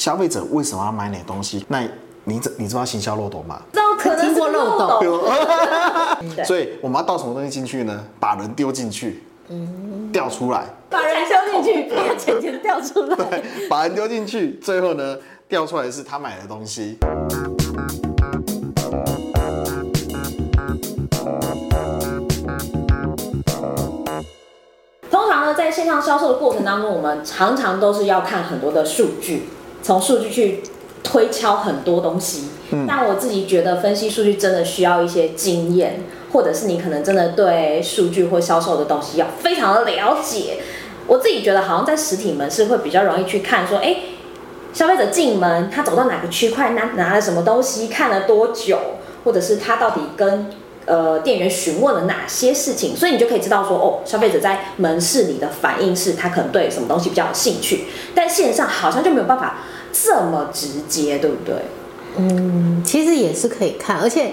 消费者为什么要买你的东西？那你知你知道行销漏斗吗？知道可能是漏斗。所以我们要倒什么东西进去呢？把人丢进去，嗯，掉出来。把人丢进去，把钱钱掉出来。对，把人丢进去，最后呢，掉出来的是他买的东西。通常呢，在线上销售的过程当中，我们常常都是要看很多的数据，从数据去推敲很多东西。嗯，但我自己觉得分析数据真的需要一些经验，或者是你可能真的对数据或销售的东西要非常的了解。我自己觉得好像在实体门市会比较容易去看，说，哎，消费者进门，他走到哪个区块，拿拿了什么东西，看了多久，或者是他到底跟呃，店员询问了哪些事情，所以你就可以知道说，哦，消费者在门市里的反应是他可能对什么东西比较有兴趣，但线上好像就没有办法这么直接，对不对？嗯，其实也是可以看，而且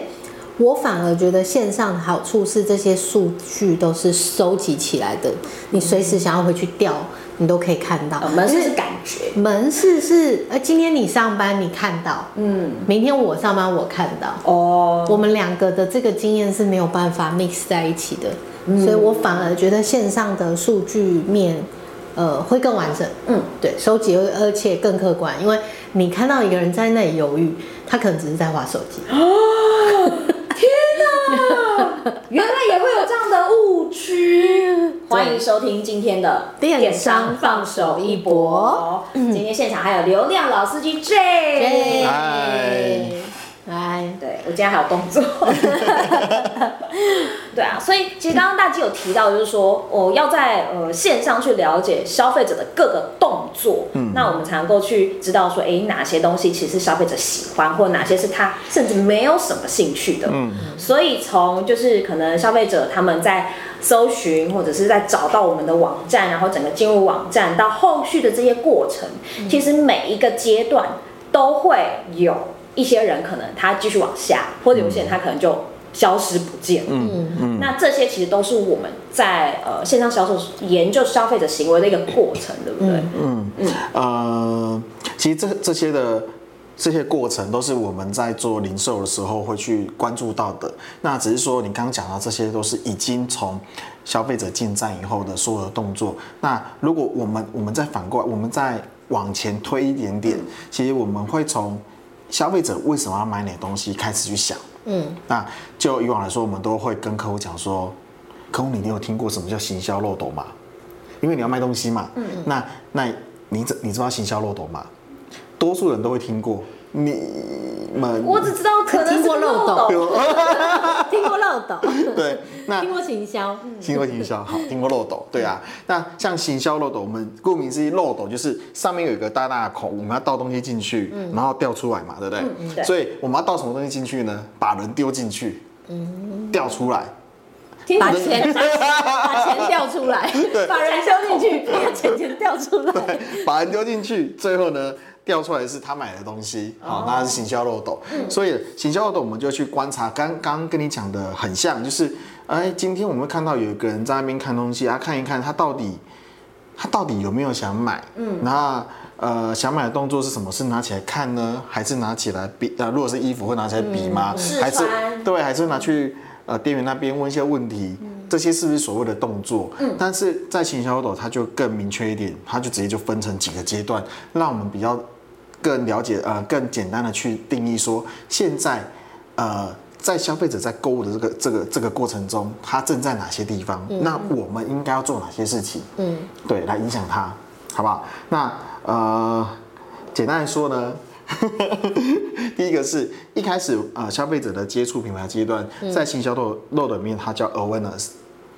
我反而觉得线上的好处是这些数据都是收集起来的，你随时想要回去调。你都可以看到，门市是感觉，门市是，呃，今天你上班你看到，嗯，明天我上班我看到，哦，我们两个的这个经验是没有办法 mix 在一起的，嗯，所以我反而觉得线上的数据面，呃，会更完整，嗯，对，收集而且更客观，因为你看到一个人在那里犹豫，他可能只是在划手机。原来也会有这样的误区。欢迎收听今天的电商放手一搏。今天现场还有流量老司机 J，嗨，嗨，对，我今天还有动作。对啊，所以其实刚刚大 G 有提到，就是说我要在呃线上去了解消费者的各个动作，嗯，那我们才能够去知道说，哎，哪些东西其实是消费者喜欢，或哪些是他甚至没有什么兴趣的，嗯，所以从就是可能消费者他们在。搜寻或者是在找到我们的网站，然后整个进入网站到后续的这些过程，嗯、其实每一个阶段都会有一些人可能他继续往下，或者有些人他可能就消失不见。嗯嗯。嗯，那这些其实都是我们在呃线上销售研究消费者行为的一个过程，对不对？嗯嗯。呃，其实这这些的。这些过程都是我们在做零售的时候会去关注到的。那只是说，你刚刚讲到这些都是已经从消费者进站以后的所有的动作。那如果我们我们再反过来，我们再往前推一点点，其实我们会从消费者为什么要买你的东西开始去想。嗯，那就以往来说，我们都会跟客户讲说，客户，你有听过什么叫行销漏斗吗？因为你要卖东西嘛。嗯嗯。那那你知你知道行销漏斗吗？多数人都会听过，你们我只知道可能是漏斗，听过漏斗，对，那听过行销，听过行销，好，听过漏斗，对啊，那像行销漏斗，我们顾名思义，漏斗就是上面有一个大大的孔，我们要倒东西进去，然后掉出来嘛，对不对？对，所以我们要倒什么东西进去呢？把人丢进去，嗯掉出来，把钱把钱掉出来，把人丢进去，把钱钱掉出来，把人丢进去，最后呢？掉出来的是他买的东西，好，那是行销漏斗。所以行销漏斗，我们就去观察。刚刚跟你讲的很像，就是，哎，今天我们会看到有一个人在那边看东西啊，看一看他到底，他到底有没有想买？嗯，那呃，想买的动作是什么？是拿起来看呢，还是拿起来比？呃，如果是衣服，会拿起来比吗？还是对，还是拿去呃店员那边问一些问题？这些是不是所谓的动作？嗯，但是在行销漏斗，它就更明确一点，它就直接就分成几个阶段，让我们比较。更了解呃，更简单的去定义说，现在呃，在消费者在购物的这个这个这个过程中，他正在哪些地方？嗯、那我们应该要做哪些事情？嗯，对，来影响他，好不好？那呃，简单来说呢，第一个是一开始呃，消费者的接触品牌阶段，在行销漏漏斗里面，它叫 awareness。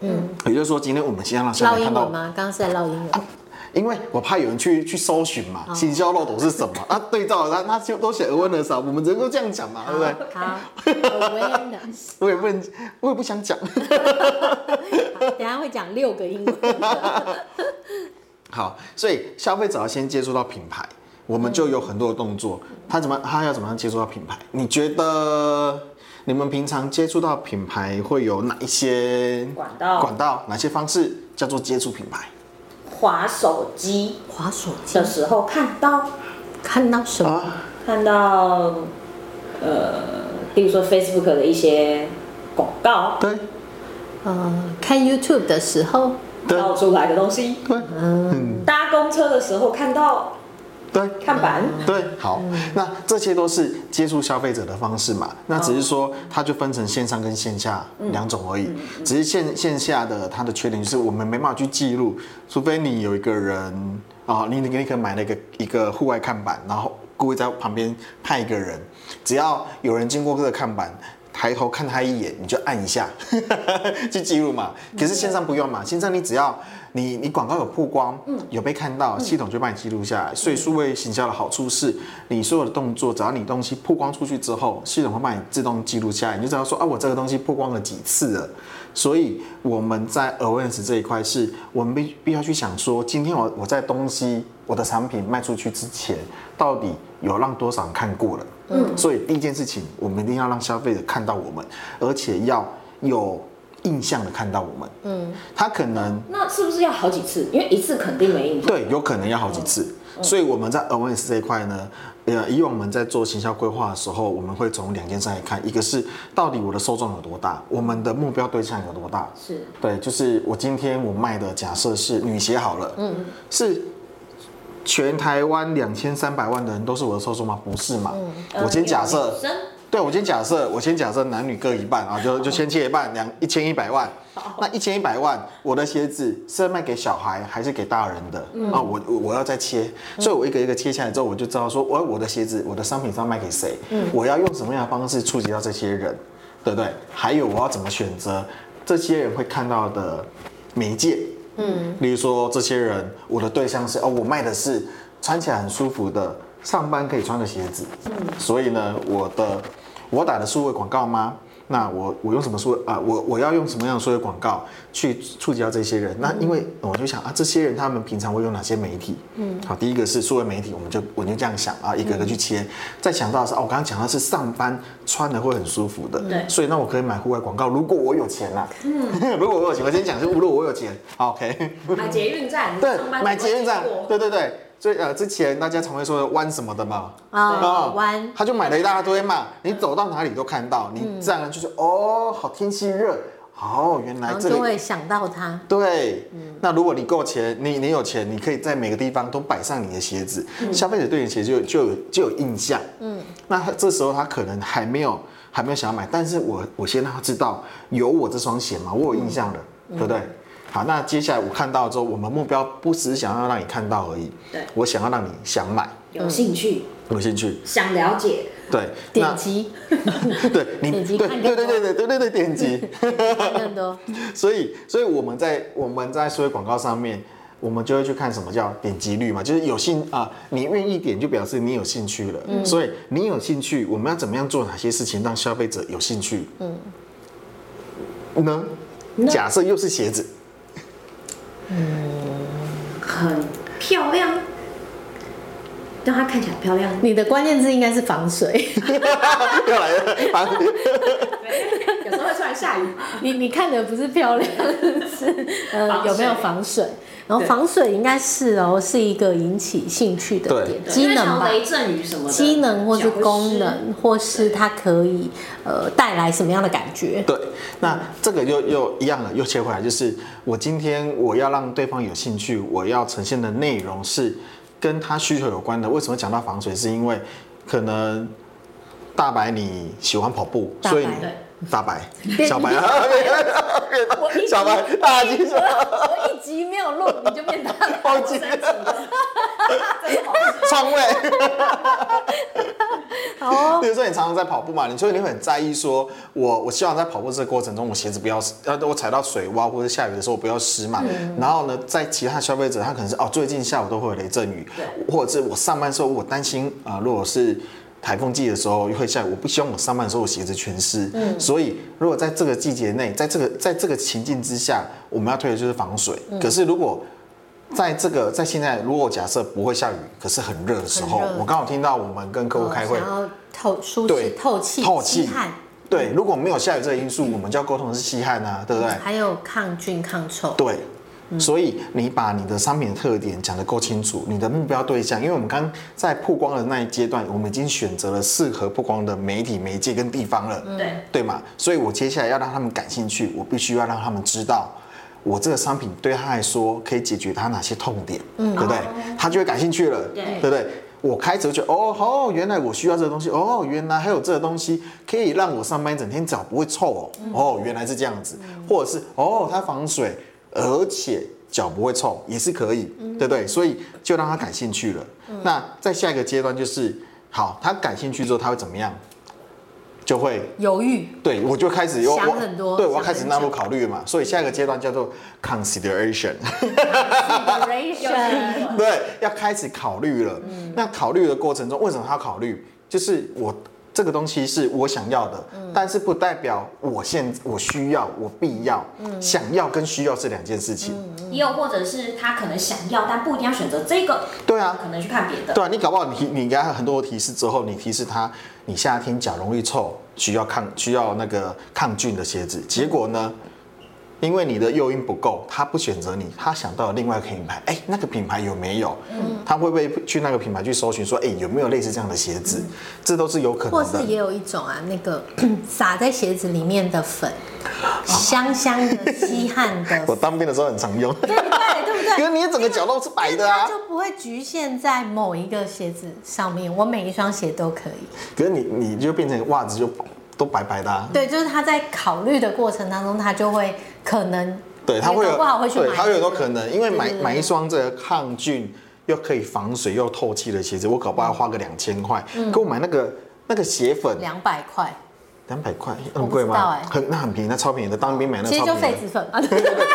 嗯，也就是说，今天我们先让消费者看到吗？刚刚是在唠英文。啊因为我怕有人去去搜寻嘛，行销漏斗是什么？啊，对照他，他就都写 awareness 啊，我们只能够这样讲嘛，对不对？好，awareness，我也不能，我也不想讲。等下会讲六个英文。好，所以消费者要先接触到品牌，我们就有很多的动作。他怎么，他要怎么样接触到品牌？你觉得你们平常接触到品牌会有哪一些管道？管道哪些方式叫做接触品牌？滑手机，滑手机？的时候看到，看到什么？啊、看到呃，比如说 Facebook 的一些广告，对，呃，看 YouTube 的时候？跳出来的东西，对，嗯，搭公车的时候看到。对，看板。对，好，那这些都是接触消费者的方式嘛。那只是说，它就分成线上跟线下两种而已。只是线线下的它的缺点就是我们没办法去记录，除非你有一个人啊，你你可以买了一个一个户外看板，然后故意在旁边派一个人，只要有人经过这个看板，抬头看他一眼，你就按一下 去记录嘛。可是线上不用嘛，线上你只要。你你广告有曝光，有被看到，系统就帮你记录下来。所以数位行销的好处是，你所有的动作，只要你东西曝光出去之后，系统会帮你自动记录下来。你就知道说啊，我这个东西曝光了几次了。所以我们在 awareness 这一块，是我们必必须要去想说，今天我我在东西我的产品卖出去之前，到底有让多少人看过了？嗯，所以第一件事情，我们一定要让消费者看到我们，而且要有。印象的看到我们，嗯，他可能那是不是要好几次？因为一次肯定没印象。对，有可能要好几次。嗯、所以我们在 awareness 这一块呢，呃，以往我们在做行销规划的时候，我们会从两件事来看，一个是到底我的受众有多大，我们的目标对象有多大。是，对，就是我今天我卖的假设是女鞋好了，嗯，是全台湾两千三百万的人都是我的受众吗？不是嘛？嗯、我先假设。对，我先假设，我先假设男女各一半啊，就就先切一半，两一千一百万。那一千一百万，我的鞋子是卖给小孩还是给大人的？嗯、啊，我我要再切，所以我一个一个切下来之后，我就知道说，我我的鞋子，我的商品是要卖给谁？嗯，我要用什么样的方式触及到这些人，对不对？还有我要怎么选择这些人会看到的媒介？嗯，例如说这些人，我的对象是哦，我卖的是穿起来很舒服的。上班可以穿的鞋子，嗯，所以呢，我的我打的数位广告吗？那我我用什么数位啊？我我要用什么样的数位广告去触及到这些人？那因为我就想啊，这些人他们平常会用哪些媒体？嗯，好，第一个是数位媒体，我们就我就这样想啊，一个个去切。再想到的是哦，我刚刚讲的是上班穿的会很舒服的，对，所以那我可以买户外广告。如果我有钱啦，嗯，如果我有钱，我先讲是如果我有钱，OK，买捷运站，对，买捷运站，对对对。所以呃，之前大家常会说的弯什么的嘛，啊，弯，他就买了一大堆嘛，你走到哪里都看到，你自然就是哦，好天气热，哦，原来这里就会想到它。对，那如果你够钱，你你有钱，你可以在每个地方都摆上你的鞋子，消费者对你的鞋子就就有就有印象，嗯，那这时候他可能还没有还没有想要买，但是我我先让他知道有我这双鞋嘛，我有印象的，对不对？好，那接下来我看到之后，我们目标不只是想要让你看到而已，对，我想要让你想买，有兴趣，有兴趣，想了解，对，点击，对，你 点击，对，对，对，对，对，对，对，对，点击，多。所以，所以我们在我们在所有广告上面，我们就会去看什么叫点击率嘛，就是有兴啊，你愿意点就表示你有兴趣了。嗯，所以你有兴趣，我们要怎么样做哪些事情让消费者有兴趣？嗯，呢？假设又是鞋子。嗯，很漂亮，让它看起来漂亮。你的关键字应该是防水。又来了，防水。有时候会突然下雨。你你看的不是漂亮，是呃有没有防水？然后防水应该是哦，是一个引起兴趣的点，机能吧，雷阵雨什么的，机能或是功能，或是它可以呃带来什么样的感觉？对，那这个又又一样了，又切回来，就是我今天我要让对方有兴趣，我要呈现的内容是跟他需求有关的。为什么讲到防水？是因为可能大白你喜欢跑步，所以。大白，小白啊，小白，大鸡说，我一集没有录，你就变大白，好紧张，创位，好。比如说你常常在跑步嘛，你所以你会很在意，说我我希望在跑步这个过程中，我鞋子不要呃，我踩到水洼或者下雨的时候我不要湿嘛。然后呢，在其他消费者，他可能是哦，最近下午都会有雷阵雨，或者是我上班时候我担心啊，如果是。台风季的时候会下雨，我不希望我上班的时候我鞋子全湿。嗯，所以如果在这个季节内，在这个在这个情境之下，我们要推的就是防水。嗯、可是如果在这个在现在，如果假设不会下雨，可是很热的时候，我刚好听到我们跟客户开会，然后透舒适透气透气汗。对，如果没有下雨这个因素，我们就要沟通的是吸汗啊，对不对？还有抗菌抗臭。对。所以你把你的商品的特点讲得够清楚，你的目标对象，因为我们刚刚在曝光的那一阶段，我们已经选择了适合曝光的媒体、媒介跟地方了，对对嘛？所以我接下来要让他们感兴趣，我必须要让他们知道，我这个商品对他来说可以解决他哪些痛点，嗯，对不对？他就会感兴趣了，对，对不对？我开始就哦，哦，原来我需要这个东西，哦，原来还有这个东西可以让我上班一整天脚不会臭哦，哦，原来是这样子，或者是哦，它防水。而且脚不会臭也是可以，对不对？所以就让他感兴趣了。那在下一个阶段就是，好，他感兴趣之后他会怎么样？就会犹豫。对，我就开始有想很多，对，我要开始纳入考虑嘛。所以下一个阶段叫做 consideration。consideration。对，要开始考虑了。那考虑的过程中，为什么他要考虑？就是我。这个东西是我想要的，嗯、但是不代表我现我需要，我必要。嗯、想要跟需要是两件事情。也有或者是他可能想要，但不一定要选择这个。对啊，可能去看别的。对啊，你搞不好你你给他很多的提示之后，你提示他你夏天脚容易臭，需要抗需要那个抗菌的鞋子，结果呢？因为你的诱因不够，他不选择你，他想到了另外一个品牌，哎，那个品牌有没有？嗯，他会不会去那个品牌去搜寻，说，哎，有没有类似这样的鞋子？嗯、这都是有可能的。或是也有一种啊，那个 撒在鞋子里面的粉，香香的、稀罕的。我当兵的时候很常用。对不对？对不对？因为你的整个脚都是白的啊，就不会局限在某一个鞋子上面，我每一双鞋都可以。可是你你就变成袜子就都白白的、啊。对，就是他在考虑的过程当中，他就会。可能对他会有，会对他会有很多可能，因为买买一双这个抗菌又可以防水又透气的鞋子，我搞不好要花个两千块。给我买那个那个鞋粉，两百块，两百块很贵吗？很那很便宜，那超便宜的，当兵买那个。其实就痱子粉啊，对对对，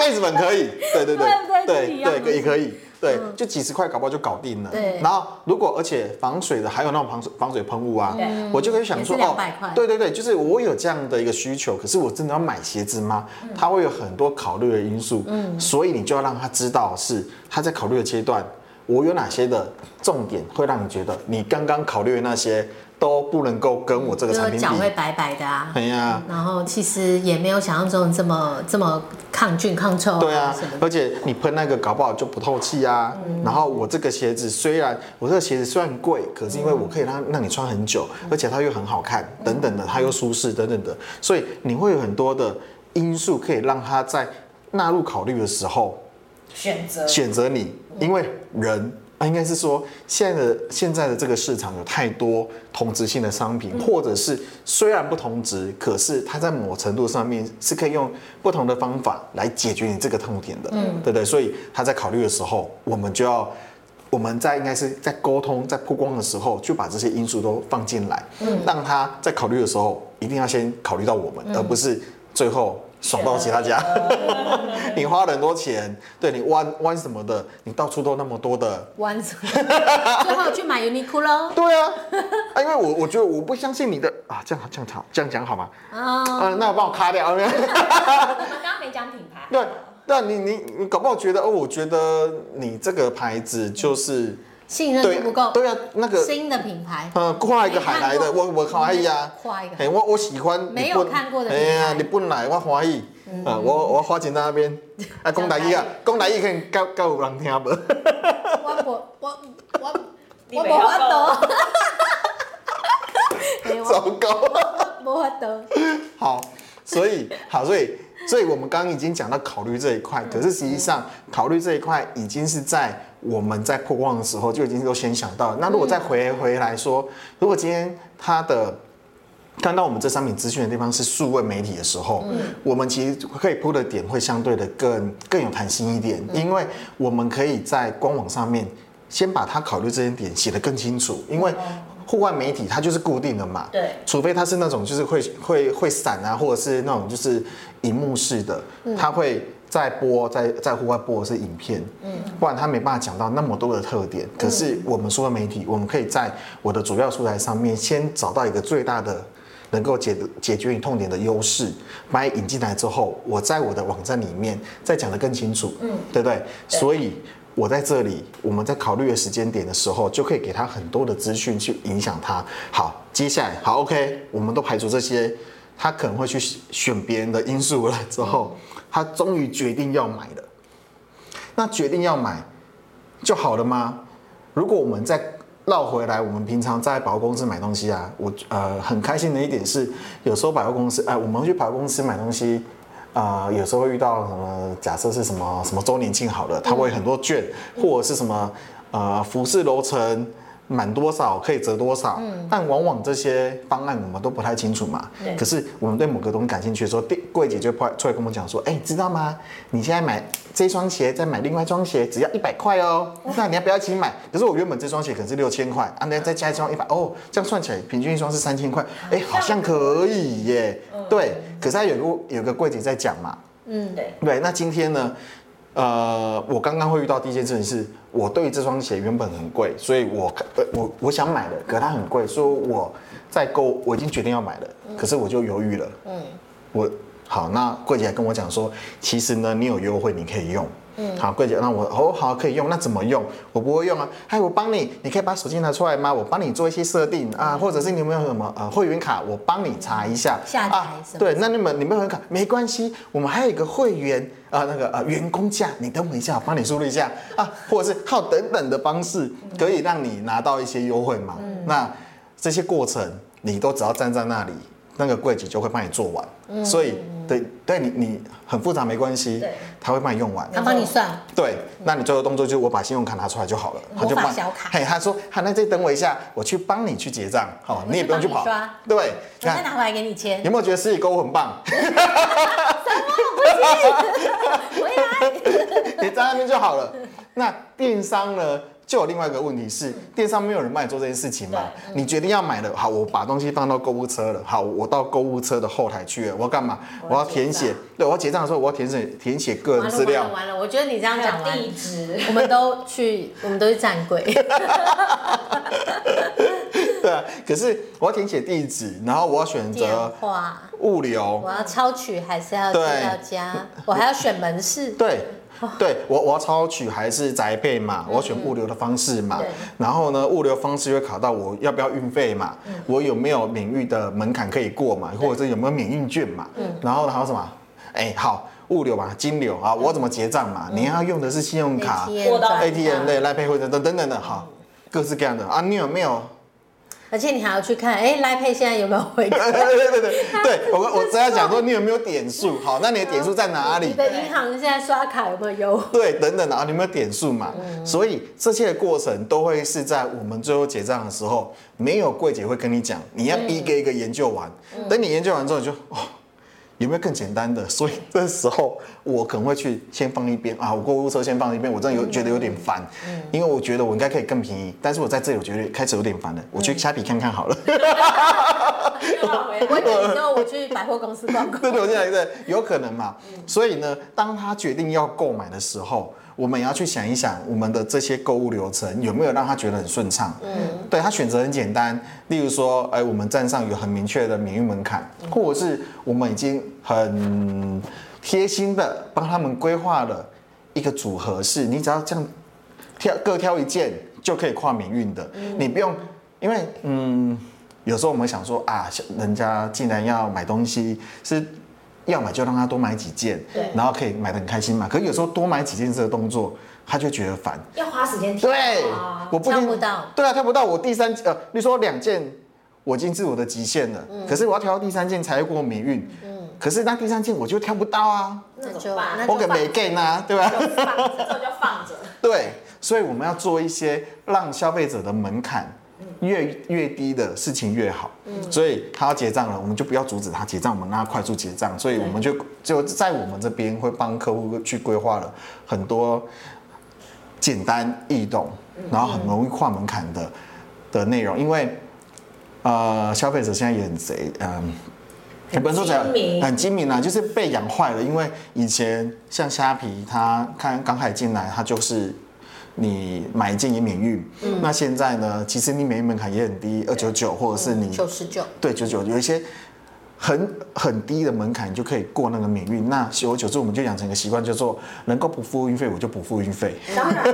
痱子粉可以，对对对 对对也可以。对，就几十块，搞不好就搞定了。对，然后如果而且防水的，还有那种防水防水喷雾啊，我就可以想说哦，对对对，就是我有这样的一个需求，可是我真的要买鞋子吗？他会有很多考虑的因素，嗯，所以你就要让他知道是他在考虑的阶段，我有哪些的重点会让你觉得你刚刚考虑的那些。都不能够跟我这个产品比，脚会白白的啊。对呀。然后其实也没有想象中这么这么抗菌抗臭。对啊。而且你喷那个搞不好就不透气啊。然后我这个鞋子虽然我这个鞋子虽然贵，可是因为我可以让让你穿很久，而且它又很好看，等等的，它又舒适等等的，所以你会有很多的因素可以让它在纳入考虑的时候选择选择你，因为人。应该是说，现在的现在的这个市场有太多同质性的商品，或者是虽然不同质，可是它在某程度上面是可以用不同的方法来解决你这个痛点的，嗯，对不对？所以他在考虑的时候，我们就要我们在应该是在沟通、在曝光的时候，就把这些因素都放进来，嗯，让他在考虑的时候一定要先考虑到我们，而不是最后。爽到其他家，你花了很多钱，对你弯弯什么的，你到处都那么多的弯什么，最后去买 Uniqlo。对啊，啊，因为我我觉得我不相信你的啊，这样这样好，这样讲好吗？啊，嗯，那我帮我卡掉。我们刚刚没讲品牌。对，但你你你搞不好觉得哦，我觉得你这个牌子就是。信任度不够，对啊，那个新的品牌，嗯，跨一个海来的，我我可以啊，跨一个，哎，我我喜欢，没有看过的，哎呀，你本来我欢喜，啊，我我花钱在那边，啊，讲台语啊，讲台语。可以教教有人听不？我我我我我无法。度，糟糕，无法。度，好，所以好，所以。所以，我们刚刚已经讲到考虑这一块，可是实际上考虑这一块已经是在我们在破光的时候就已经都先想到。那如果再回回来说，如果今天他的看到我们这商品资讯的地方是数位媒体的时候，我们其实可以铺的点会相对的更更有弹性一点，因为我们可以在官网上面先把它考虑这些点写得更清楚，因为。户外媒体它就是固定的嘛，对，除非它是那种就是会会会闪啊，或者是那种就是荧幕式的，它会在播在在户外播的是影片，嗯，不然它没办法讲到那么多的特点。可是我们说的媒体，我们可以在我的主要素材上面先找到一个最大的能够解解决你痛点的优势，把你引进来之后，我在我的网站里面再讲得更清楚，嗯，对不对？所以。我在这里，我们在考虑的时间点的时候，就可以给他很多的资讯去影响他。好，接下来好，OK，我们都排除这些他可能会去选别人的因素了之后，他终于决定要买了。那决定要买就好了吗？如果我们再绕回来，我们平常在百货公司买东西啊，我呃很开心的一点是，有时候百货公司，哎、我们去百货公司买东西，啊、呃，有时候会遇到什么，假设是什么什么周年庆好了，它会很多券，或者是什么呃服饰楼层。满多少可以折多少，嗯，但往往这些方案我们都不太清楚嘛。对。可是我们对某个东西感兴趣的时候，店柜姐就会出来跟我们讲说：“哎、欸，知道吗？你现在买这双鞋，再买另外一双鞋，只要一百块哦。那你要不要一起买？可是我原本这双鞋可能是六千块，啊，那再加一双一百，哦，这样算起来平均一双是三千块。哎、欸，好像可以耶。嗯、对。可是他有个有个柜姐在讲嘛。嗯，对。对，那今天呢？呃，我刚刚会遇到第一件事情是，我对这双鞋原本很贵，所以我我我想买的，可它很贵，所以我在购，我已经决定要买了，可是我就犹豫了。嗯，我好，那柜姐还跟我讲说，其实呢，你有优惠，你可以用。嗯，好，柜姐，那我哦好可以用，那怎么用？我不会用啊，嗨，我帮你，你可以把手机拿出来吗？我帮你做一些设定啊，或者是你有没有什么呃会员卡，我帮你查一下。下载啊，对，那你们你们会员卡没关系，我们还有一个会员啊，那个呃员工价，你等我一下，我帮你输入一下啊，或者是靠等等的方式，可以让你拿到一些优惠嘛。嗯，那这些过程你都只要站在那里。那个柜子就会帮你做完，嗯、所以对对你你很复杂没关系，他会帮你用完，他帮你算，对，那你最后动作就是我把信用卡拿出来就好了，魔法小卡，嘿，他说好，那再等我一下，我去帮你去结账，好，你也不用去跑，对，我再拿回来给你签，有没有觉得实体购物很棒？什么？不行？回来，你在那边就好了。那电商呢？就有另外一个问题是，电商没有人帮你做这件事情嘛？你决定要买了，好，我把东西放到购物车了，好，我到购物车的后台去了，我要干嘛？我要填写，对，我要结账的时候，我要填写填写个人资料。完了完了，我觉得你这样讲地址，我们都去，我们都是站柜。对啊，可是我要填写地址，然后我要选择物流，我要超取还是要寄到家？我还要选门市。对。对我，我要抄取还是宅配嘛？我要选物流的方式嘛？然后呢，物流方式会考到我要不要运费嘛？我有没有免运的门槛可以过嘛？或者是有没有免运券嘛？然后还有什么？哎，好，物流嘛，金流啊，我怎么结账嘛？你要用的是信用卡、ATM 对，Line Pay 或者等等等等，好，各式各样的啊，你有没有？而且你还要去看，哎，Line Pay 现在有没有回？对对对对 对，我我只要讲说你有没有点数，好，那你的点数在哪里？你的银行现在刷卡有没有优惠？对，等等的啊，你有没有点数嘛？嗯、所以这些过程都会是在我们最后结账的时候，没有柜姐会跟你讲，你要一个一个研究完，嗯、等你研究完之后你就哦。有没有更简单的？所以 这时候我可能会去先放一边啊，我购物车先放一边，我真的有觉得有点烦，嗯、因为我觉得我应该可以更便宜，但是我在这里我觉得开始有点烦了，我去虾皮看看好了。我等之后我去百货公司逛逛。对对对对，有可能嘛？所以呢，当他决定要购买的时候。我们也要去想一想，我们的这些购物流程有没有让他觉得很顺畅？嗯，对，他选择很简单，例如说，哎，我们站上有很明确的免运门槛，或者是我们已经很贴心的帮他们规划了一个组合，是你只要这样挑各挑一件就可以跨免运的，你不用，因为嗯，有时候我们想说啊，人家既然要买东西是。要买就让他多买几件，对，然后可以买得很开心嘛。可是有时候多买几件这个动作，他就觉得烦，要花时间挑。对，我不挑不到。对啊，挑不到。我第三呃，你说两件，我已经是我的极限了。嗯。可是我要挑到第三件才会过免运。嗯。可是那第三件我就挑不到啊。那就办，我给没给呢，对吧？就放着，这就放着。对，所以我们要做一些让消费者的门槛。越越低的事情越好，嗯，所以他要结账了，我们就不要阻止他结账，我们让他快速结账。所以我们就就在我们这边会帮客户去规划了很多简单易懂，然后很容易跨门槛的的内容。因为呃，消费者现在也很贼，嗯，也不能说贼，很精明啊，就是被养坏了。因为以前像虾皮，他看刚开始进来，他就是。你买一件也免运，嗯、那现在呢？其实你免运门槛也很低，二九九，或者是你九十九，对九九，有一些很很低的门槛，你就可以过那个免运。那久而久之，我们就养成一个习惯，叫做能够不付运费，我就不付运费。当然，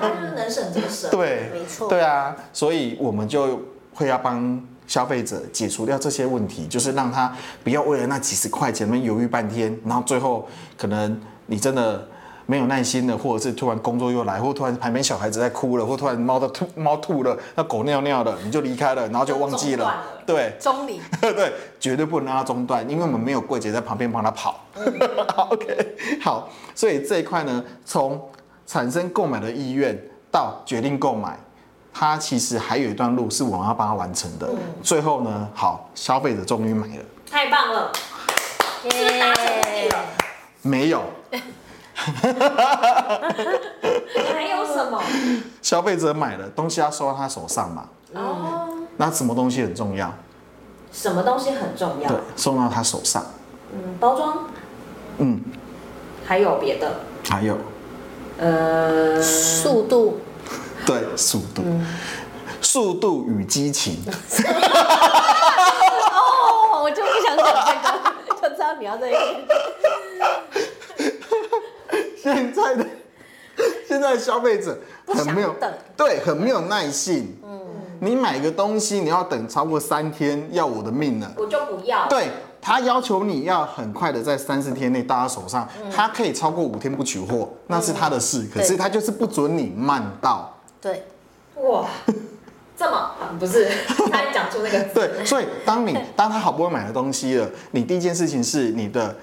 当然能省则省。对，没错。对啊，所以我们就会要帮消费者解除掉这些问题，就是让他不要为了那几十块钱那犹豫半天，然后最后可能你真的。没有耐心了，或者是突然工作又来，或突然旁边小孩子在哭了，或突然猫的吐猫吐了，那狗尿尿了，你就离开了，然后就忘记了。了对，中离。对，绝对不能让它中断，因为我们没有柜姐在旁边帮它跑。嗯、OK，好，所以这一块呢，从产生购买的意愿到决定购买，它其实还有一段路是我们要帮他完成的。嗯、最后呢，好，消费者终于买了，太棒了，是不是达成了？没有。还有什么？消费者买了东西要收到他手上嘛？哦。那什么东西很重要？什么东西很重要？对，送到他手上。嗯，包装。嗯。还有别的？还有。呃，速度。对，速度。速度与激情。哦，我就不想讲这个，就知道你要这个。现在的 现在的消费者很没有对，很没有耐性。嗯，你买个东西，你要等超过三天，要我的命了。我就不要。对，他要求你要很快的在三四天内到他手上，他可以超过五天不取货，那是他的事。可是他就是不准你慢到。对，哇，这么不是 他讲出那个对，所以当你当他好不容易买了东西了，你第一件事情是你的。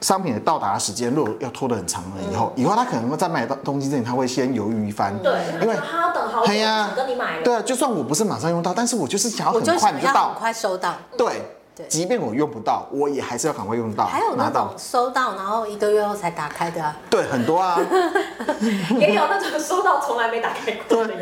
商品的到达时间，如果要拖得很长了，以后、嗯、以后他可能会在买到东西之前，他会先犹豫一番。对，因为他要等好久，跟你买了。对啊，就算我不是马上用到，但是我就是想要很快就到，很快收到。对。对即便我用不到，我也还是要赶快用到。还有那种收到，然后一个月后才打开的啊。对，很多啊。也有那种收到从来没打开过的。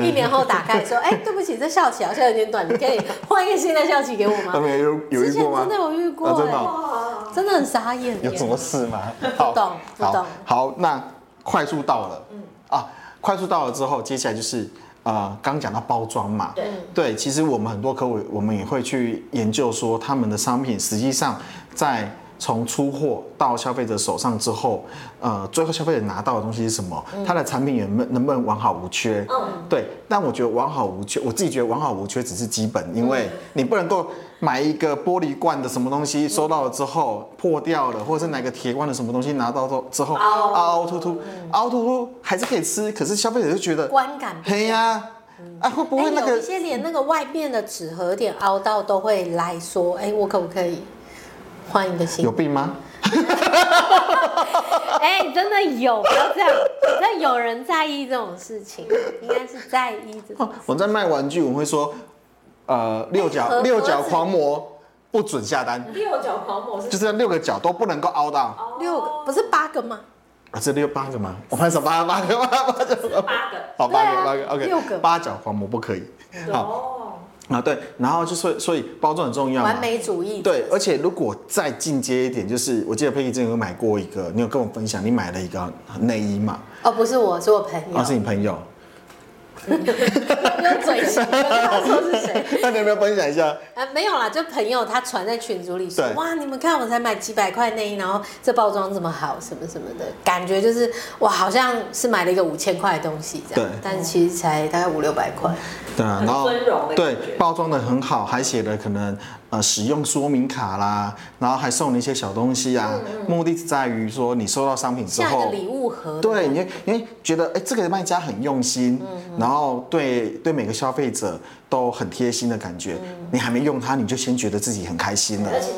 一年后打开说：“哎、欸，对不起，这效期好像有点短，你可以换一个新的效期给我吗？”他们有有遇过吗？真的有遇过、欸，真的、喔，真的很傻眼。有什么事吗？不懂，不懂。好，那快速到了，嗯啊，快速到了之后，接下来就是。呃，刚讲到包装嘛，对，对，其实我们很多客户，我们也会去研究说，他们的商品实际上在从出货到消费者手上之后，呃，最后消费者拿到的东西是什么？他的产品能能不能完好无缺？嗯，对。但我觉得完好无缺，我自己觉得完好无缺只是基本，因为你不能够。买一个玻璃罐的什么东西，收到了之后破掉了，或者是哪个铁罐的什么东西拿到之后凹凹凸凸，凹凸凸还是可以吃，可是消费者就觉得观感黑呀，啊会不会那个有一些连那个外面的纸盒有点凹到都会来说，哎，我可不可以换一个新？有病吗？哎，真的有，不要这样，那有人在意这种事情，应该是在意这种。我在卖玩具，我会说。呃，六角六角狂魔不准下单。六角狂魔是就是六个角都不能够凹到。六个不是八个吗？啊，这六八个吗？我拍手八八个八？八个。八个。好，八个八个，OK。六个。八角狂魔不可以。好。啊，对，然后就所以所以包装很重要。完美主义。对，而且如果再进阶一点，就是我记得佩仪之前有买过一个，你有跟我分享，你买了一个内衣嘛？哦，不是我，是我朋友。哦，是你朋友。用嘴型，他说是谁？那你有没有分享一下？啊，没有啦，就朋友他传在群组里说，哇，你们看我才买几百块内衣，然后这包装这么好，什么什么的，感觉就是哇，好像是买了一个五千块的东西这样，对，但是其实才大概五六百块。对啊，然后对包装的很好，还写了可能呃使用说明卡啦，然后还送了一些小东西啊，目的是在于说你收到商品之后，下一个礼物盒，对，你你觉得哎这个卖家很用心，然后对对每个消费者都很贴心的感觉，你还没用它你就先觉得自己很开心了，而且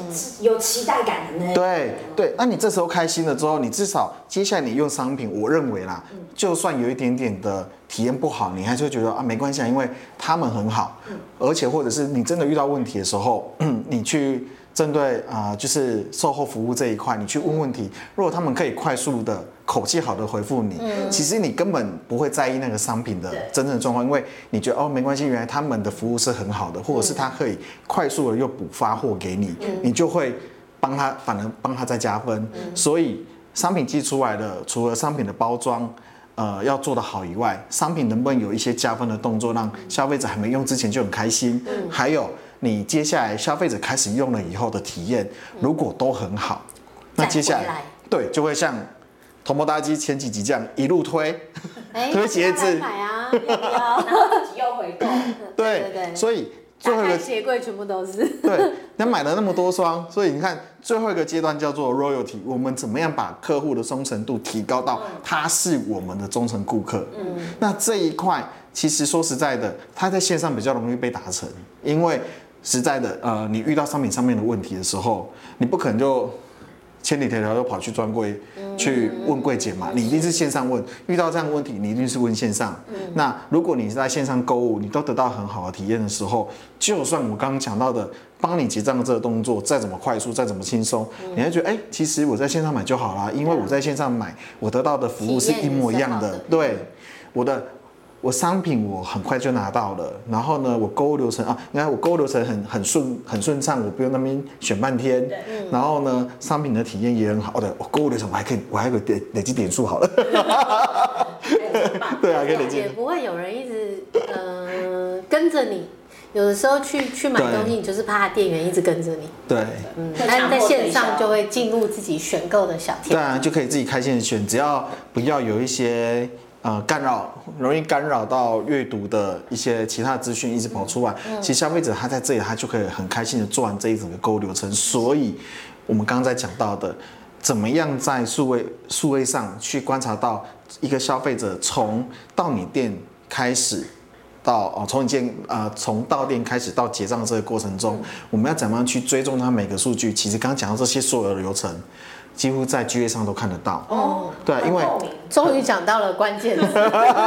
有期待感的呢。对对，那你这时候开心了之后，你至少接下来你用商品，我认为啦，就算有一点点的。体验不好，你还是会觉得啊没关系啊，因为他们很好，而且或者是你真的遇到问题的时候，你去针对啊、呃、就是售后服务这一块，你去问问题，如果他们可以快速的口气好的回复你，其实你根本不会在意那个商品的真正状况，因为你觉得哦没关系，原来他们的服务是很好的，或者是他可以快速的又补发货给你，你就会帮他，反而帮他再加分。所以商品寄出来的，除了商品的包装。呃，要做得好以外，商品能不能有一些加分的动作，让消费者还没用之前就很开心？嗯，还有你接下来消费者开始用了以后的体验，如果都很好，那接下来，来对就会像头毛大鸡前几集这样一路推，欸、推鞋子，买啊？然后自己又回购，对对对，所以最后一个鞋柜全部都是。对，你买了那么多双，所以你看最后一个阶段叫做 royalty，我们怎么样把客户的忠诚度提高到他是我们的忠诚顾客？嗯，那这一块其实说实在的，他在线上比较容易被达成，因为实在的，呃，你遇到商品上面的问题的时候，你不可能就。千里迢迢又跑去专柜去问柜姐嘛？你一定是线上问，遇到这样的问题，你一定是问线上。那如果你是在线上购物，你都得到很好的体验的时候，就算我刚刚讲到的帮你结账的这个动作再怎么快速，再怎么轻松，你会觉得哎、欸，其实我在线上买就好啦，因为我在线上买，我得到的服务是一模一样的。对，我的。我商品我很快就拿到了，然后呢，我购物流程啊，你看我购物流程很很顺很顺畅，我不用那边选半天。嗯、然后呢，商品的体验也很好的，我购物流程我还可以，我还可以累累积点数好了。对啊，可以累积。也不会有人一直呃跟着你，有的时候去去买东西，你就是怕店员一直跟着你。对，嗯，但在线上就会进入自己选购的小店。对啊，就可以自己开线选，只要不要有一些。呃，干扰容易干扰到阅读的一些其他资讯一直跑出来，嗯、其实消费者他在这里，他就可以很开心的做完这一整个购物流程。所以，我们刚刚在讲到的，怎么样在数位数位上去观察到一个消费者从到你店开始到哦，从你店呃从到店开始到结账这个过程中，我们要怎么样去追踪他每个数据？其实刚刚讲到这些所有的流程。几乎在 GA 上都看得到哦，对，因为终于讲到了关键词，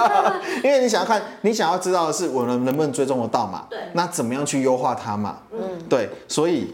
因为你想要看，你想要知道的是我能能不能追踪得到嘛？对，那怎么样去优化它嘛？嗯，对，所以。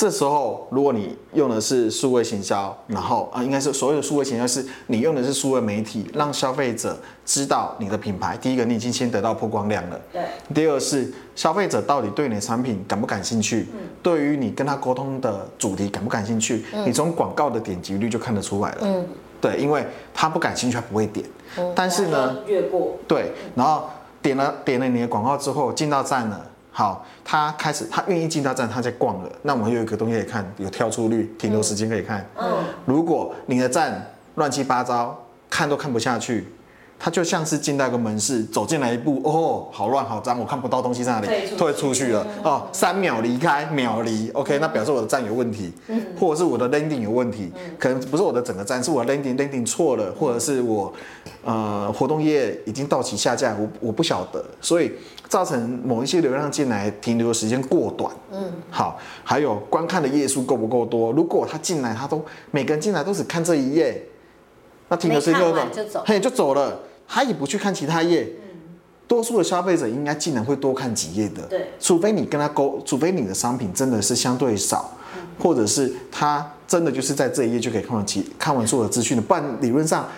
这时候，如果你用的是数位行销，然后啊，应该是所有的数位行销是你用的是数位媒体，让消费者知道你的品牌。第一个，你已经先得到曝光量了。对。第二是消费者到底对你的产品感不感兴趣？嗯。对于你跟他沟通的主题感不感兴趣？嗯。你从广告的点击率就看得出来了。嗯。对，因为他不感兴趣，他不会点。嗯。但是呢，越过。对，然后点了点了你的广告之后，进到站了。好，他开始，他愿意进到站，他在逛了。那我们有一个东西可以看，有跳出率、停留时间可以看。嗯，如果你的站乱七八糟，看都看不下去。他就像是进到一个门市，走进来一步，哦，好乱好脏，我看不到东西在哪里，退出去了。哦，三秒离开，秒离，OK，那表示我的站有问题，或者是我的 landing 有问题，可能不是我的整个站，是我的 landing landing 错了，或者是我呃活动页已经到期下架，我我不晓得，所以造成某一些流量进来停留的时间过短。嗯，好，还有观看的页数够不够多？如果他进来，他都每个人进来都只看这一页，那停留时间就走，嘿，就走了。他也不去看其他页，嗯。多数的消费者应该竟然会多看几页的，对，除非你跟他沟，除非你的商品真的是相对少，或者是他真的就是在这一页就可以看完其看完所有的资讯的，不然理论上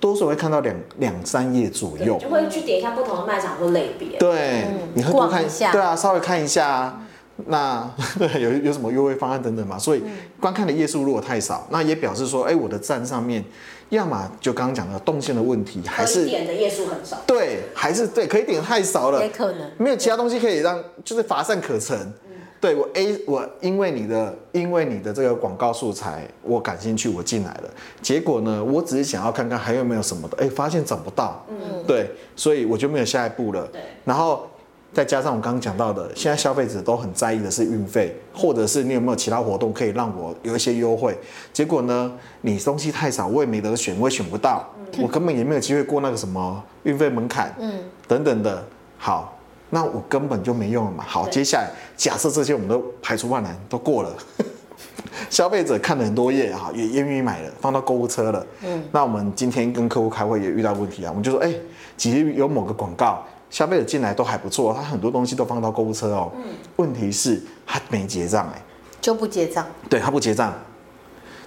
多数会看到两两三页左右，就会去点一下不同的卖场或类别，对，你会多看一下，对啊，稍微看一下啊。那对 有有什么优惠方案等等嘛？所以观看的页数如果太少，那也表示说，哎，我的站上面，要么就刚刚讲的动线的问题，还是点的页数很少。对，还是对，可以点太少了，也可能没有其他东西可以让，就是乏善可陈。嗯、对我 A，我因为你的因为你的这个广告素材，我感兴趣，我进来了。结果呢，我只是想要看看还有没有什么的，哎，发现找不到。嗯，对，所以我就没有下一步了。对，然后。再加上我刚刚讲到的，现在消费者都很在意的是运费，或者是你有没有其他活动可以让我有一些优惠。结果呢，你东西太少，我也没得选，我也选不到，我根本也没有机会过那个什么运费门槛，嗯，等等的。好，那我根本就没用了嘛。好，接下来假设这些我们都排除万难都过了，消费者看了很多页啊，也愿意买了，放到购物车了。嗯，那我们今天跟客户开会也遇到问题啊，我们就说，哎，其实有某个广告。消费者进来都还不错，他很多东西都放到购物车哦。嗯。问题是他没结账哎，就不结账。对，他不结账，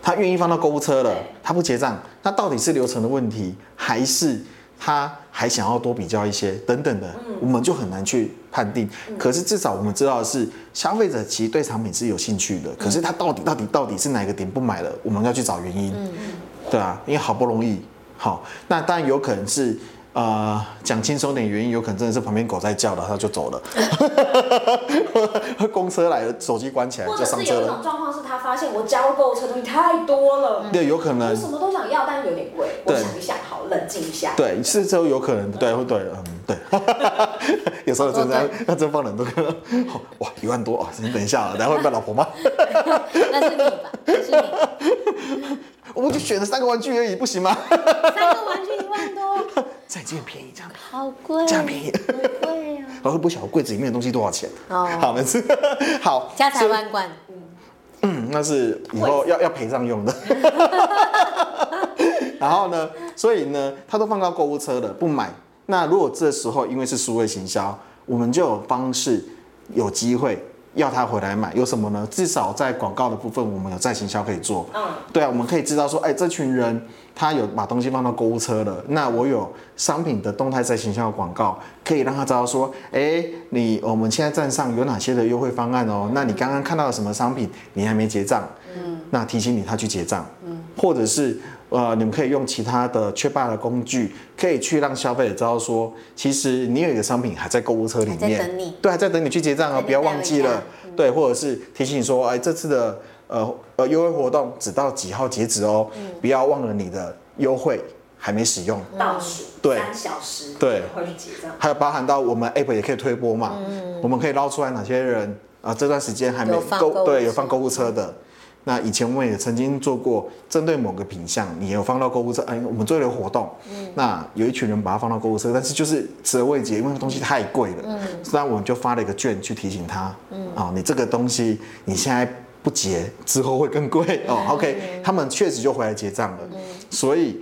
他愿意放到购物车了，他不结账，那到底是流程的问题，还是他还想要多比较一些等等的？嗯。我们就很难去判定。可是至少我们知道的是，消费者其实对产品是有兴趣的，可是他到底到底到底是哪个点不买了？我们要去找原因。对啊，因为好不容易好，那当然有可能是。呃，讲轻松点，原因有可能真的是旁边狗在叫了，他就走了。公车来了，手机关起来就上车了。或者是有一种状况是他发现我加入购物车东西太多了。对，有可能。我什么都想要，但是有点贵。我想一想，好，冷静一下。对，是之后有可能，对，会对，嗯，对。有时候真的要 真放很多个，哇，一万多啊！你等一下，等下会被老婆骂。那是你吧？那是你。我们就选了三个玩具而已，不行吗？三个玩具再见便宜，这样好贵，这样便宜，好贵啊！然后不晓得柜子里面的东西多少钱？哦，好，没事，好，家财万贯。嗯，那是以后要要陪葬用的。然后呢，所以呢，他都放到购物车了，不买。那如果这时候因为是数位行销，我们就有方式有机会要他回来买。有什么呢？至少在广告的部分，我们有再行销可以做。嗯，对啊，我们可以知道说，哎，这群人他有把东西放到购物车了。那我有商品的动态再行销的广告，可以让他知道说，哎，你我们现在站上有哪些的优惠方案哦？那你刚刚看到了什么商品，你还没结账？嗯，那提醒你他去结账。嗯，或者是。呃，你们可以用其他的缺霸的工具，可以去让消费者知道说，其实你有一个商品还在购物车里面，等你。对，还在等你去结账哦，不要忘记了。嗯、对，或者是提醒你说，哎，这次的呃呃优惠活动只到几号截止哦，嗯、不要忘了你的优惠还没使用，倒数对。三小时，对，会去结账。还有包含到我们 App 也可以推播嘛，嗯、我们可以捞出来哪些人啊、呃，这段时间还没购对有放购物车的。那以前我们也曾经做过针对某个品相，你有放到购物车，哎，我们做了活动，嗯，那有一群人把它放到购物车，但是就是迟了未结，因为东西太贵了，嗯，那我们就发了一个券去提醒他，嗯，啊，你这个东西你现在不结，之后会更贵哦，OK，他们确实就回来结账了，嗯，所以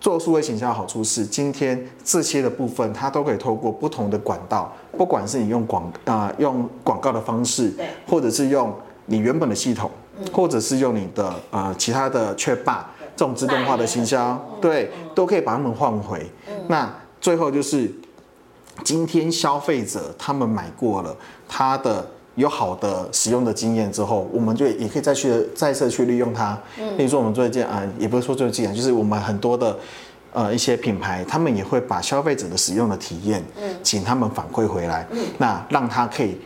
做数位行销的好处是，今天这些的部分它都可以透过不同的管道，不管是你用广啊、呃、用广告的方式，对，或者是用你原本的系统。或者是用你的呃其他的雀霸这种自动化的行销，对，都可以把他们换回。那最后就是今天消费者他们买过了，他的有好的使用的经验之后，我们就也可以再去再次去利用它。比如说我们最近啊，也不是说最近啊，就是我们很多的呃一些品牌，他们也会把消费者的使用的体验，请他们反馈回来，那让他可以。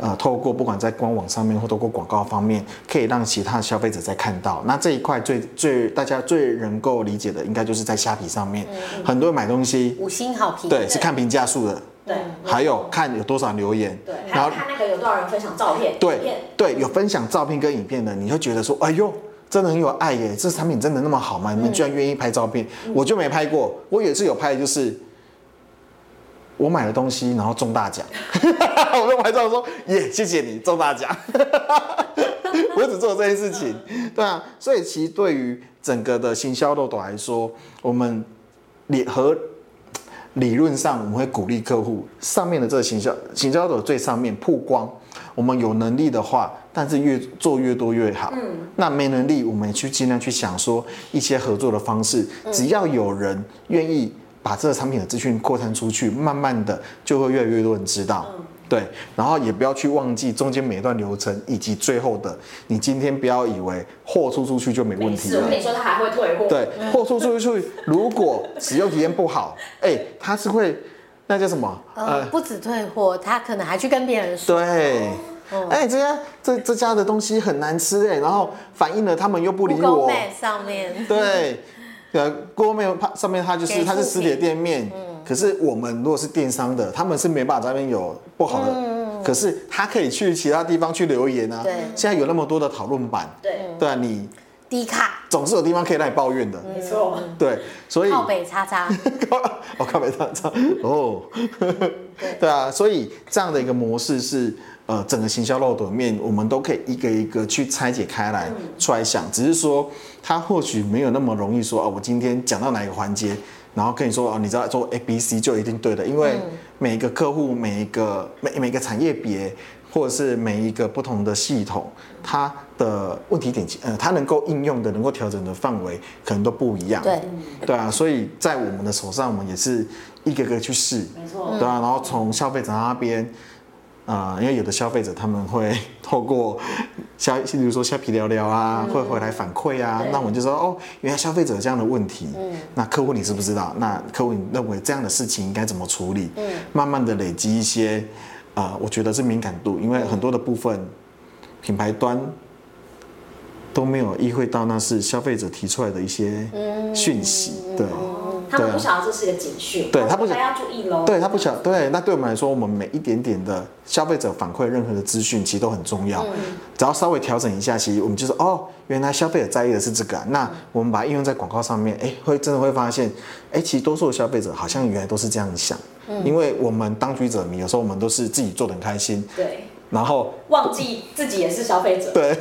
呃，透过不管在官网上面或透过广告方面，可以让其他消费者再看到。那这一块最最大家最能够理解的，应该就是在虾皮上面，嗯、很多人买东西五星好评，对，是看评价数的，对，还有看有多少留言，对，然后看那个有多少人分享照片，对，对，有分享照片跟影片的，你会觉得说，哎呦，真的很有爱耶，这产品真的那么好吗？你们居然愿意拍照片，嗯、我就没拍过，我也是有拍，就是。我买了东西，然后中大奖，我就拍照说耶，谢谢你中大奖。我只做这件事情，对啊，所以其实对于整个的行销漏斗来说，我们理和理论上我们会鼓励客户上面的这个行销行销漏斗最上面曝光，我们有能力的话，但是越做越多越好。嗯，那没能力，我们也去尽量去想说一些合作的方式，只要有人愿意。把这个产品的资讯扩散出去，慢慢的就会越来越多人知道，嗯、对。然后也不要去忘记中间每一段流程，以及最后的，你今天不要以为货出出去就没问题了。我跟你说，他还会退货。对，货出出去，如果使用体验不好，哎、欸，他是会那叫什么？呃，不止退货，他可能还去跟别人说。对，哎、这家这这家的东西很难吃哎、欸，然后反映了他们又不理我。上面。对。对啊，锅面它上面它就是它是实体店面，嗯、可是我们如果是电商的，他们是没办法在那边有不好的，嗯、可是他可以去其他地方去留言啊。对，现在有那么多的讨论版，对。对啊，你低卡。总是有地方可以让你抱怨的，没错，对，所以靠北叉叉，哦靠北叉叉。哦，对。对啊，所以这样的一个模式是。呃，整个行销漏斗面，我们都可以一个一个去拆解开来出来想，只是说它或许没有那么容易说哦，我今天讲到哪一个环节，然后跟你说哦，你知道做 A B C 就一定对的，因为每一个客户、每一个每每个产业别，或者是每一个不同的系统，它的问题点，呃，它能够应用的、能够调整的范围可能都不一样。对，对啊，所以在我们的手上，我们也是一个个去试，没错，对啊，然后从消费者那边。啊、呃，因为有的消费者他们会 透过虾，比如说虾皮聊聊啊，嗯、会回来反馈啊，那我们就说哦，原来消费者有这样的问题，嗯，那客户你知不知道？那客户你认为这样的事情应该怎么处理？嗯，慢慢的累积一些，啊、呃，我觉得是敏感度，因为很多的部分品牌端都没有意会到那是消费者提出来的一些讯息，嗯、对。他们不晓得这是个警讯，对他不晓得要注意喽。对他不晓得，对，那对我们来说，我们每一点点的消费者反馈任何的资讯，其实都很重要。嗯、只要稍微调整一下，其实我们就是哦，原来消费者在意的是这个、啊，那我们把它应用在广告上面，哎，会真的会发现，哎，其实多数的消费者好像原来都是这样想。嗯、因为我们当局者迷，有时候我们都是自己做的很开心。对。然后忘记自己也是消费者。对，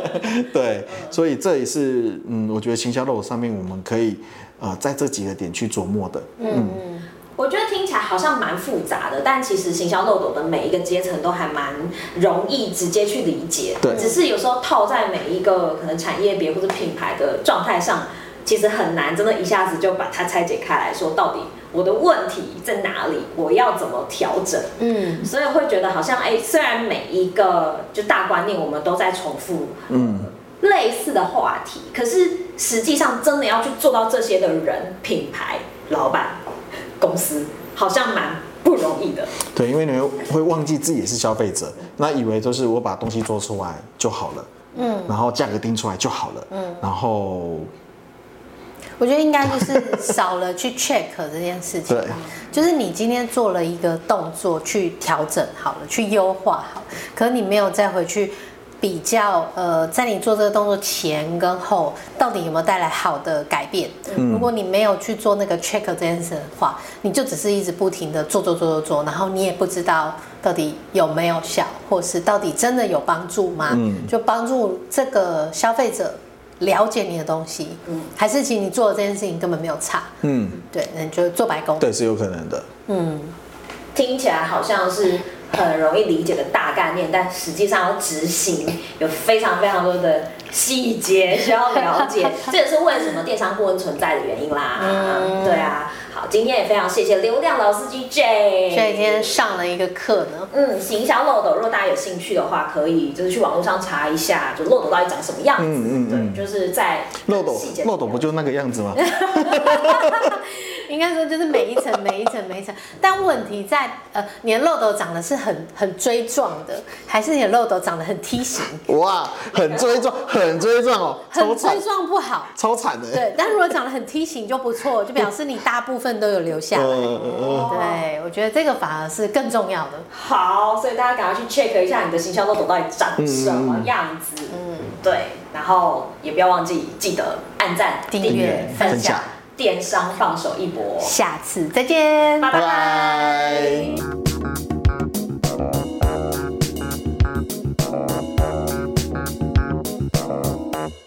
对，所以这也是嗯，我觉得行销漏上面我们可以呃在这几个点去琢磨的。嗯，嗯我觉得听起来好像蛮复杂的，但其实行销漏斗的每一个阶层都还蛮容易直接去理解。对，只是有时候套在每一个可能产业别或者品牌的状态上，其实很难真的一下子就把它拆解开来说到底。我的问题在哪里？我要怎么调整？嗯，所以会觉得好像哎，虽然每一个就大观念我们都在重复，嗯，类似的话题，可是实际上真的要去做到这些的人、品牌、老板、公司，好像蛮不容易的。对，因为你会会忘记自己也是消费者，那以为就是我把东西做出来就好了，嗯，然后价格定出来就好了，嗯，然后。我觉得应该就是少了去 check 这件事情，对，就是你今天做了一个动作去调整好了，去优化好，可是你没有再回去比较，呃，在你做这个动作前跟后，到底有没有带来好的改变？嗯，如果你没有去做那个 check 这件事的话，你就只是一直不停的做做做做做，然后你也不知道到底有没有效，或是到底真的有帮助吗？嗯，就帮助这个消费者。了解你的东西，嗯，还是其实你做的这件事情根本没有差，嗯，对，那你就做白工，对，是有可能的，嗯，听起来好像是很容易理解的大概念，但实际上要执行有非常非常多的细节需要了解，这也是为什么电商顾问存在的原因啦，嗯，对啊。好，今天也非常谢谢流量老司机 J，所以今天上了一个课呢。嗯，行销漏斗，如果大家有兴趣的话，可以就是去网络上查一下，就漏斗到底长什么样子。嗯嗯嗯，对，就是在漏斗，漏斗不就那个样子吗？应该说就是每一层每一层每一层，但问题在呃，你的漏斗长得是很很锥状的，还是你的漏斗长得很梯形？哇，很锥状，很锥状哦，很锥状不好，超惨的。对，但如果长得很梯形就不错，就表示你大部分都有留下来。对，我觉得这个反而是更重要的。好，所以大家赶快去 check 一下你的行销漏斗到底长什么样子。嗯，对，然后也不要忘记记得按赞、订阅、分享。电商放手一搏，下次再见，拜拜。